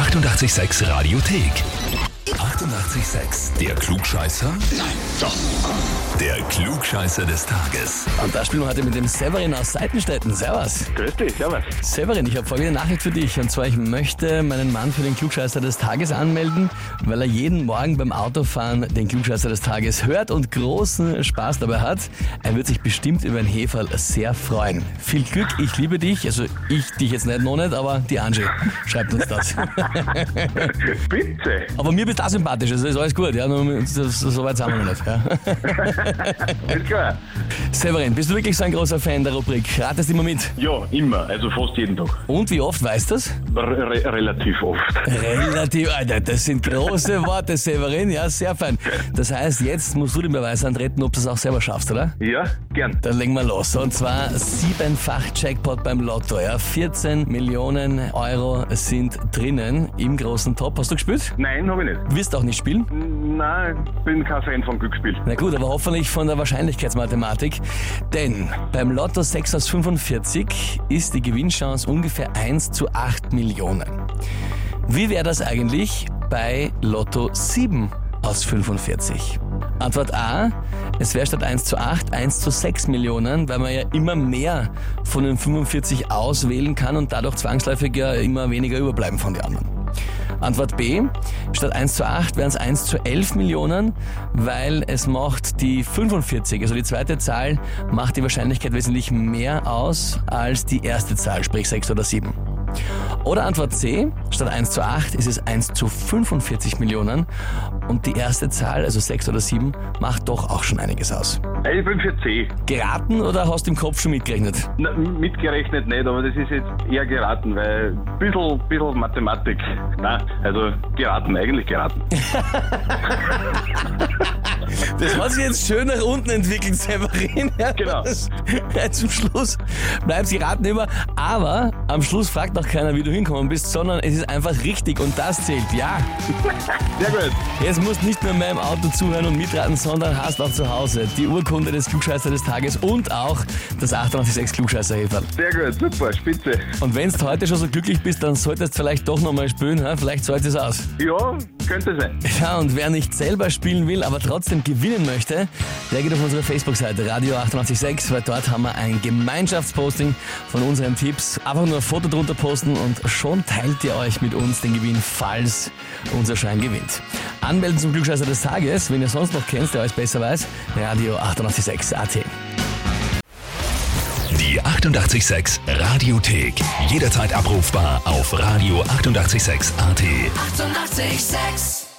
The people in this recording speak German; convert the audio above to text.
886 Radiothek. 88,6. Der Klugscheißer? Nein, doch. Der Klugscheißer des Tages. Und da spielen wir heute mit dem Severin aus Seitenstetten. Servus. Grüß dich, servus. Severin, ich habe folgende Nachricht für dich. Und zwar, ich möchte meinen Mann für den Klugscheißer des Tages anmelden, weil er jeden Morgen beim Autofahren den Klugscheißer des Tages hört und großen Spaß dabei hat. Er wird sich bestimmt über ein Heferl sehr freuen. Viel Glück, ich liebe dich. Also ich dich jetzt nicht noch nicht, aber die Angie schreibt uns das. Bitte. aber mir du auch sympathisch, also ist alles gut. Ja, nur, so, so weit sind wir noch nicht. Ja. Ist klar. Severin, bist du wirklich so ein großer Fan der Rubrik? Ratest immer mit. Ja, immer, also fast jeden Tag. Und wie oft weißt du das? Re re relativ oft. Relativ, Alter, das sind große Worte, Severin. Ja, sehr fein. Das heißt, jetzt musst du den Beweis antreten, ob du es auch selber schaffst, oder? Ja, gern. Dann legen wir los. Und zwar siebenfach Jackpot beim Lotto. Ja. 14 Millionen Euro sind drinnen im großen Top. Hast du gespielt? Nein, habe ich nicht. Wirst auch nicht spielen? Nein, bin kein Fan von Glücksspiel. Na gut, aber hoffentlich von der Wahrscheinlichkeitsmathematik. Denn beim Lotto 6 aus 45 ist die Gewinnchance ungefähr 1 zu 8 Millionen. Wie wäre das eigentlich bei Lotto 7 aus 45? Antwort A, es wäre statt 1 zu 8 1 zu 6 Millionen, weil man ja immer mehr von den 45 auswählen kann und dadurch zwangsläufig ja immer weniger überbleiben von den anderen. Antwort B, statt 1 zu 8 wären es 1 zu 11 Millionen, weil es macht die 45, also die zweite Zahl, macht die Wahrscheinlichkeit wesentlich mehr aus als die erste Zahl, sprich 6 oder 7. Oder Antwort C, statt 1 zu 8 ist es 1 zu 45 Millionen und die erste Zahl, also 6 oder 7, macht doch auch schon einiges aus. Ich bin für C. Geraten oder hast du im Kopf schon mitgerechnet? Na, mitgerechnet nicht, aber das ist jetzt eher geraten, weil ein bisschen, bisschen Mathematik. Nein, also geraten, eigentlich geraten. Das hat sich jetzt schön nach unten entwickelt, Severin. Ja, Genau. Zum Schluss bleibt sie raten immer. Aber am Schluss fragt noch keiner, wie du hinkommen bist, sondern es ist einfach richtig und das zählt. Ja, Sehr gut. jetzt musst nicht nur in meinem Auto zuhören und mitraten, sondern hast auch zu Hause die Urkunde des Klugscheißer des Tages und auch das 886 klugscheißer -Häferl. Sehr gut, super, spitze. Und wenn du heute schon so glücklich bist, dann solltest du vielleicht doch nochmal spielen. Ha? Vielleicht zahlt es aus. Ja, könnte sein. Ja, und wer nicht selber spielen will, aber trotzdem gewinnen möchte, der geht auf unsere Facebook-Seite Radio 886, weil dort haben wir ein Gemeinschaftsposting von unseren Tipps. Einfach nur ein Foto drunter posten und schon teilt ihr euch mit uns den Gewinn, falls unser Schein gewinnt. Anmelden zum Glückscheißer des Tages, wenn ihr sonst noch kennt, der euch besser weiß, Radio 886 AT. Die 88,6 Radiothek. Jederzeit abrufbar auf radio886.at. 88,6. Eighty-eight, sex.